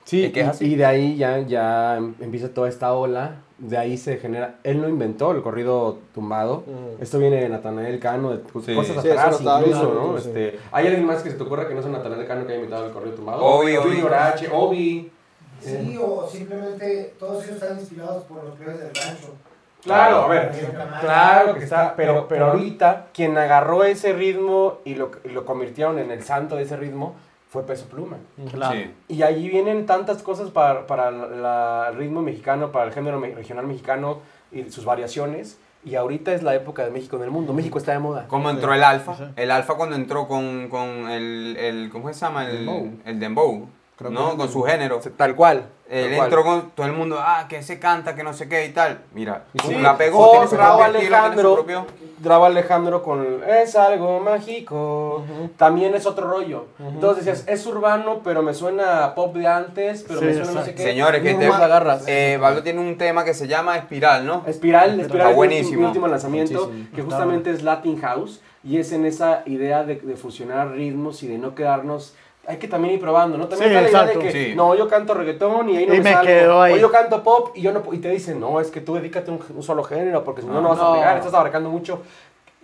Sí, ¿Y qué es así? y de ahí ya, ya em- empieza toda esta ola. De ahí se genera. Él no inventó el corrido tumbado. Mm. Esto viene de Natanael Cano, de Sí. cosas atrás incluso, ¿no? sí. Este, ¿Hay alguien más que se te ocurra que no sea Natanael Cano que haya inventado el corrido tumbado? Obi, Obi. Junior H, Obi. Sí, o simplemente todos ellos están inspirados por los peores del rancho. Claro, a ver, Claro. claro que está, pero, pero ahorita quien agarró ese ritmo y lo, y lo convirtieron en el santo de ese ritmo fue Peso Pluma. Claro. Sí. Y allí vienen tantas cosas para, para la- el ritmo mexicano, para el género me- regional mexicano y sus variaciones. Y ahorita es la época de México en el mundo. México está de moda. Como entró el alfa. Sí. El alfa cuando entró con, con el, el. ¿Cómo se llama? El Dembow. El dembow. Creo ¿No? que- Con su género. Tal cual. Él tal cual. entró con todo el mundo, ah, que se canta, que no sé qué y tal. Mira, Sí. la pegó, O tiene su Raúl propio estilo, tiene su Alejandro. Graba Alejandro con Es algo mágico. También es otro rollo. Entonces decías, es urbano, pero me suena a pop de antes, pero Sí, me suena no sé qué. Señores, que la agarras. eh, Pablo tiene un tema que se llama Espiral, ¿no? Espiral, Espiral Está buenísimo. mi último lanzamiento, Muchísimo. que justamente es Latin House, y es en esa idea de, de fusionar ritmos y de no quedarnos... Hay que también ir probando, ¿no? También Sí, está la idea exacto. de que, Sí. no, yo canto reggaetón y ahí no Y me, me salgo. quedo ahí. O yo canto pop y yo no... pu- Y te dicen, no, es que tú dedícate a un, un solo género, porque si no, Ah, no vas a pegar, estás abarcando mucho.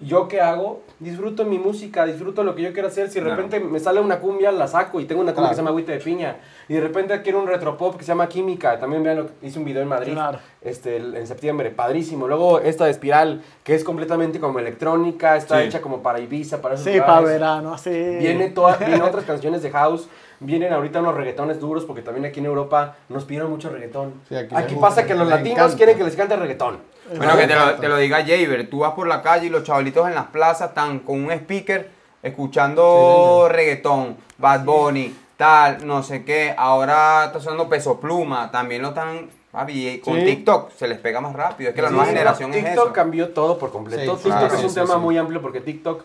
¿Yo qué hago? Disfruto mi música, disfruto lo que yo quiero hacer. Si de Claro. repente me sale una cumbia, la saco y tengo una cumbia que se llama Agüita de Piña. Y de repente quiero un retropop que se llama Química. También vean lo que hice un video en Madrid Claro. este, en septiembre, padrísimo. Luego esta de Espiral, que es completamente como electrónica, está Sí. hecha como para Ibiza, para esos Sí, lugares. para verano, así. Viene toda, vienen otras canciones de house, vienen ahorita unos reggaetones duros, porque también aquí en Europa nos pidieron mucho reggaetón. Sí, aquí pasa que los latinos encanta. quieren que les cante reggaetón. Bueno, que te lo, te lo diga Jaber, tú vas por la calle y los chavalitos en las plazas están con un speaker escuchando reggaetón, Bad Bunny, tal, no sé qué. Ahora está sonando Peso Pluma, también lo están... papi, y con Sí. TikTok se les pega más rápido, es que la Sí, nueva generación es TikTok cambió todo por completo. Sí, TikTok claro, es sí, un sí, tema sí. muy amplio porque TikTok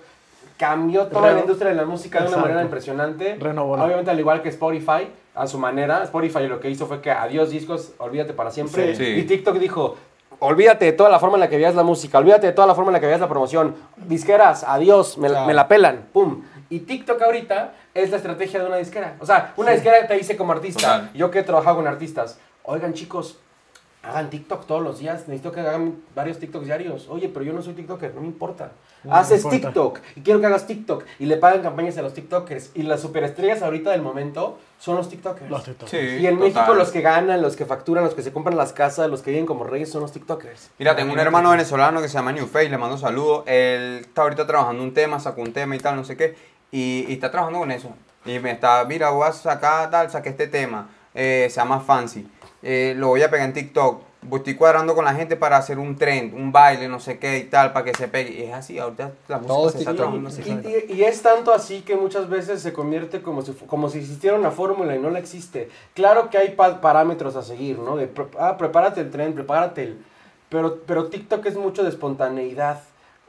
cambió toda la industria de la música de una Exacto. manera impresionante. Renovó. Obviamente al igual que Spotify, a su manera. Spotify lo que hizo fue que adiós discos, olvídate para siempre. Sí. Sí. Y TikTok dijo, olvídate de toda la forma en la que veías la música, olvídate de toda la forma en la que veías la promoción. Disqueras, adiós, me, la- Claro. me la pelan, pum. Y TikTok ahorita es la estrategia de una disquera. O sea, una disquera te dice como artista, Total. yo que he trabajado con artistas, oigan chicos, hagan TikTok todos los días, necesito que hagan varios TikToks diarios. Oye, pero yo no soy TikToker, no me importa. Haces me importa. TikTok y quiero que hagas TikTok y le pagan campañas a los TikTokers. Y las superestrellas ahorita del momento son los TikTokers. Los TikTok. Sí, y en total. México los que ganan, los que facturan, los que se compran las casas, los que viven como reyes son los TikTokers. Mira, tengo un hermano venezolano que se llama New Face, le mando saludos. Él está ahorita trabajando un tema, sacó un tema y tal, no sé qué. Y, y está trabajando con eso. Y me está, mira, voy a sacar tal, saqué este tema. eh, se llama Fancy. Eh, lo voy a pegar en TikTok. Pues Estoy cuadrando con la gente para hacer un trend, un baile, no sé qué y tal, para que se pegue. Y es así, ahorita la música Todo se es está TikTok. trabajando así. Y, y- y es tanto así que muchas veces se convierte como si, como si existiera una fórmula y no la existe. Claro que hay pa- parámetros a seguir, ¿no? De, ah, prepárate el tren, prepárate el... Pero, pero TikTok es mucho de espontaneidad.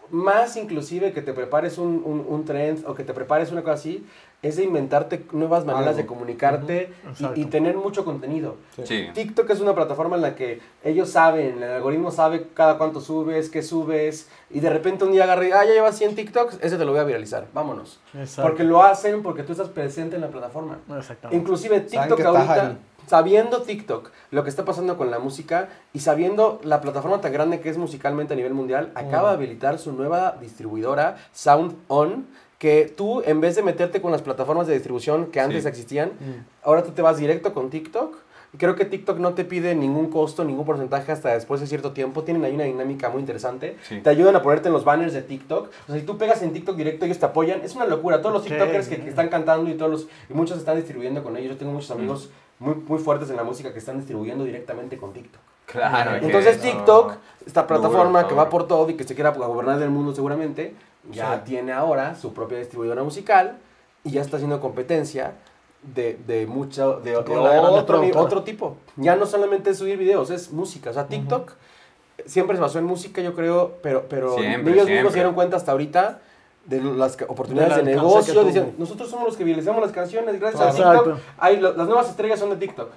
más inclusive que te prepares un, un, un trend o que te prepares una cosa así, es de inventarte nuevas maneras Algo. de comunicarte y- tener mucho contenido. Sí. TikTok es una plataforma en la que ellos saben, el algoritmo sabe cada cuánto subes, qué subes, y de repente un día agarra y, ah, ya llevas 100 TikToks, ese te lo voy a viralizar, vámonos. Exacto. Porque lo hacen porque tú estás presente en la plataforma. Exactamente. Inclusive TikTok ahorita, sabiendo TikTok, lo que está pasando con la música y sabiendo la plataforma tan grande que es musicalmente a nivel mundial, acaba de habilitar su nueva distribuidora, Sound On, que tú en vez de meterte con las plataformas de distribución que antes Sí. existían, ahora tú te vas directo con TikTok. Creo que TikTok no te pide ningún costo, ningún porcentaje hasta después de cierto tiempo. Tienen ahí una dinámica muy interesante. Sí. Te ayudan a ponerte en los banners de TikTok. O sea, si tú pegas en TikTok directo, ellos te apoyan. Es una locura. Todos los Ok, TikTokers que, están cantando y todos los, y muchos están distribuyendo con ellos. Yo tengo muchos amigos muy, muy fuertes en la música que están distribuyendo directamente con TikTok. Claro. Entonces TikTok, esta plataforma que va por todo y que se quiera gobernar el mundo seguramente, ya tiene ahora su propia distribuidora musical y ya está haciendo competencia de, de mucho, de, otro, otro tipo. Ya no solamente es subir videos, es música. O sea, TikTok siempre se basó en música, yo creo, pero, pero Siempre, ellos mismos se dieron cuenta hasta ahorita de las oportunidades de negocio. nosotros somos los que viralizamos las canciones gracias a. TikTok. Hay, las nuevas estrellas son de TikTok.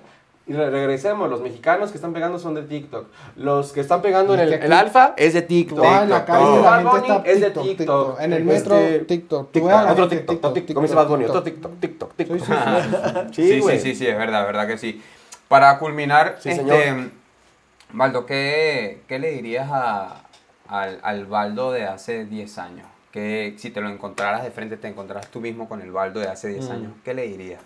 Y re- regresemos, los mexicanos que están pegando son de TikTok. Los que están pegando en el, el alfa es de TikTok. en la calle la gente está es de TikTok, TikTok. En el Este, metro, TikTok. Otro TikTok, TikTok, como dice Bad Bunny, otro TikTok, TikTok, TikTok. Sí, sí, sí. Sí, Sí, sí, güey. sí, sí, es verdad, es verdad que sí. Para culminar, Sí, este, señor. Baldo, ¿qué, qué le dirías a, al, al Baldo de hace 10 años? Que si te lo encontraras de frente, te encontraras tú mismo con el Baldo de hace 10 Mm. años, ¿qué le dirías?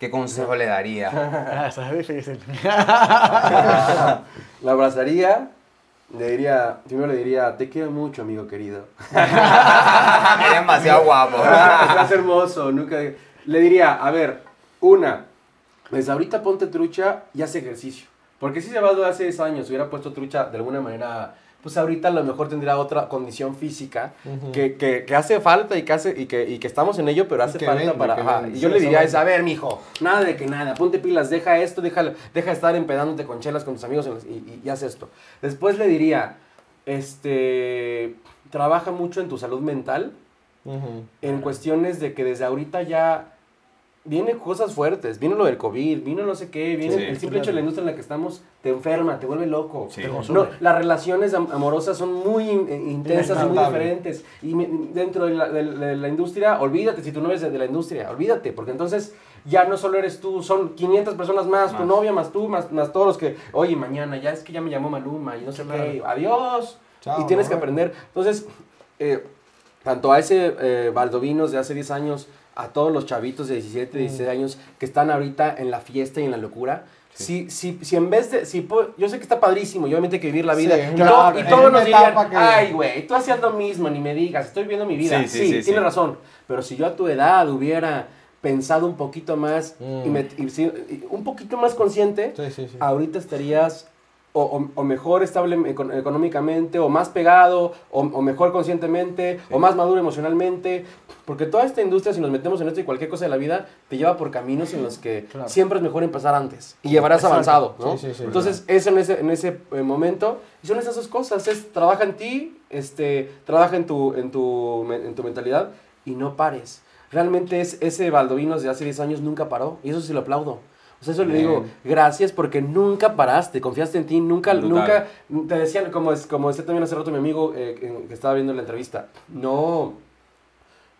¿Qué consejo le darías? Ah, Eso es difícil. La abrazaría, le diría, primero le diría, te quiero mucho, amigo querido. Eres demasiado guapo. Estás hermoso, nunca... Le diría, a ver, una, desde ahorita ponte trucha y haz ejercicio. Porque si se va de hace 10 años, hubiera puesto trucha de alguna manera, pues ahorita a lo mejor tendría otra condición física que, que, que hace falta y que, hace, y, que, y que estamos en ello, pero hace falta vende, para... ajá. Y yo Sí, le diría, es, a ver, mijo, nada de que nada, ponte pilas, deja esto, deja, deja de estar empedándote con chelas con tus amigos y, y- y haz esto. Después le diría, este, trabaja mucho en tu salud mental, en cuestiones de que desde ahorita ya vienen cosas fuertes, viene lo del COVID, vino no sé qué, viene Sí. el simple hecho de la industria en la que estamos, te enferma, te vuelve loco. Sí. Te consume. No, las relaciones am- amorosas son muy in- eh, intensas y muy diferentes. Y dentro de la, de- de la industria, olvídate, si tu novia es de, de la industria, olvídate, porque entonces ya no solo eres tú, son 500 personas más, tu novia, más tú, más, más todos los que, oye, mañana, ya es que ya me llamó Maluma y no sé qué, adiós. Chao, y tienes que aprender. Entonces, eh, tanto a ese eh, Baldovinos de hace 10 años, a todos los chavitos de 17, 16 años que están ahorita en la fiesta y en la locura. Si, si, si en vez de, si yo sé que está padrísimo, y obviamente hay que vivir la vida, Sí, y, claro, todo- y todos nos dirían, que- ay güey, tú hacías lo mismo, ni me digas, estoy viviendo mi vida. Sí, Sí, sí, sí, tienes sí. razón, pero si yo a tu edad hubiera pensado un poquito más, Mm. y, me- y si- y un poquito más consciente, Sí, sí, sí. ahorita estarías o, o- o mejor estable econ- económicamente, o más pegado, o, o mejor conscientemente, o más maduro emocionalmente. Porque toda esta industria, si nos metemos en esto y cualquier cosa de la vida, te lleva por caminos en los que Claro. siempre es mejor empezar antes. Y llevarás Exacto. avanzado, ¿no? Sí, Entonces, es en ese, en ese eh, momento. Y son esas dos cosas. Es trabaja en ti, este, trabaja en tu, en, tu, en tu mentalidad y no pares. Realmente es, ese Baldovinos de hace 10 años nunca paró. Y eso sí lo aplaudo. O sea, eso le digo, gracias porque nunca paraste, confiaste en ti, nunca, Brutal. nunca, te decían, como, es, como decía también hace rato mi amigo eh, que, que estaba viendo la entrevista, no,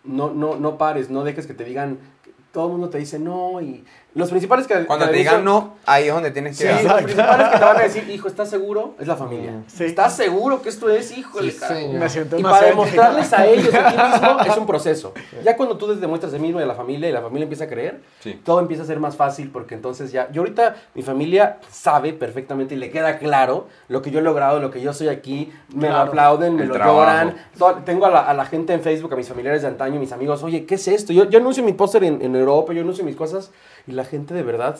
no, no, no pares, no dejes que te digan, todo el mundo te dice no y los principales que... Cuando que te digan no, ahí es donde tienes que Sí, los principales que te van a decir, hijo, ¿estás seguro? Es la familia. Mm. Sí. ¿Estás seguro que esto es, híjole? Sí. Me siento Y para demostrarles a ellos, a ti mismo, es un proceso. Ya cuando tú les demuestras a ti mismo y a la familia y la familia empieza a creer, Sí. todo empieza a ser más fácil porque entonces ya, yo ahorita mi familia sabe perfectamente y le queda claro lo que yo he logrado, lo que yo soy aquí, me lo Claro. aplauden, me El lo trabajo. lloran. Tengo a la, a la gente en Facebook, a mis familiares de antaño, mis amigos, oye, ¿qué es esto? Yo, yo anuncio mi póster en, en Europa, yo anuncio mis cosas y la gente de verdad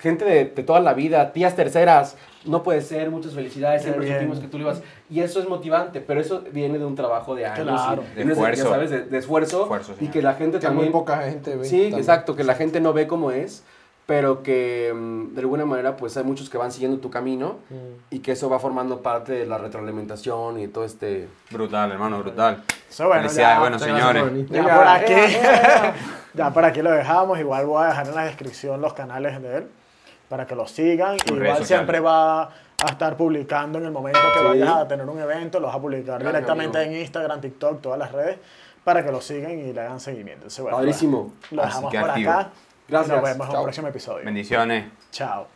gente de, de toda la vida, tías terceras, no puede ser, muchas felicidades, siempre bien. supimos que tú lo ibas. Y eso es motivante, pero eso viene de un trabajo de años. Claro. y- De esfuerzo. Ya sabes, de, de esfuerzo. Esfuerzo, y que la gente Que muy también... poca gente ve. Sí, también. exacto, que la gente no ve cómo es. Pero que mm, de alguna manera pues hay muchos que van siguiendo tu camino y que eso va formando parte de la retroalimentación y todo este... Brutal, hermano, brutal. Eso bueno, ya- bueno, señores. Ya Venga, por aquí, ya por aquí lo dejamos. Igual voy a dejar en la descripción los canales de él para que lo sigan. Sus Igual siempre va a estar publicando en el momento que Sí. vayas a tener un evento, los vas a publicar Gracias, directamente amigo. en Instagram, TikTok, todas las redes para que lo sigan y le hagan seguimiento. Entonces, bueno, Padrísimo. Lo Así dejamos que por activo. acá. Gracias. Nos vemos en un próximo episodio. Bendiciones. Chao.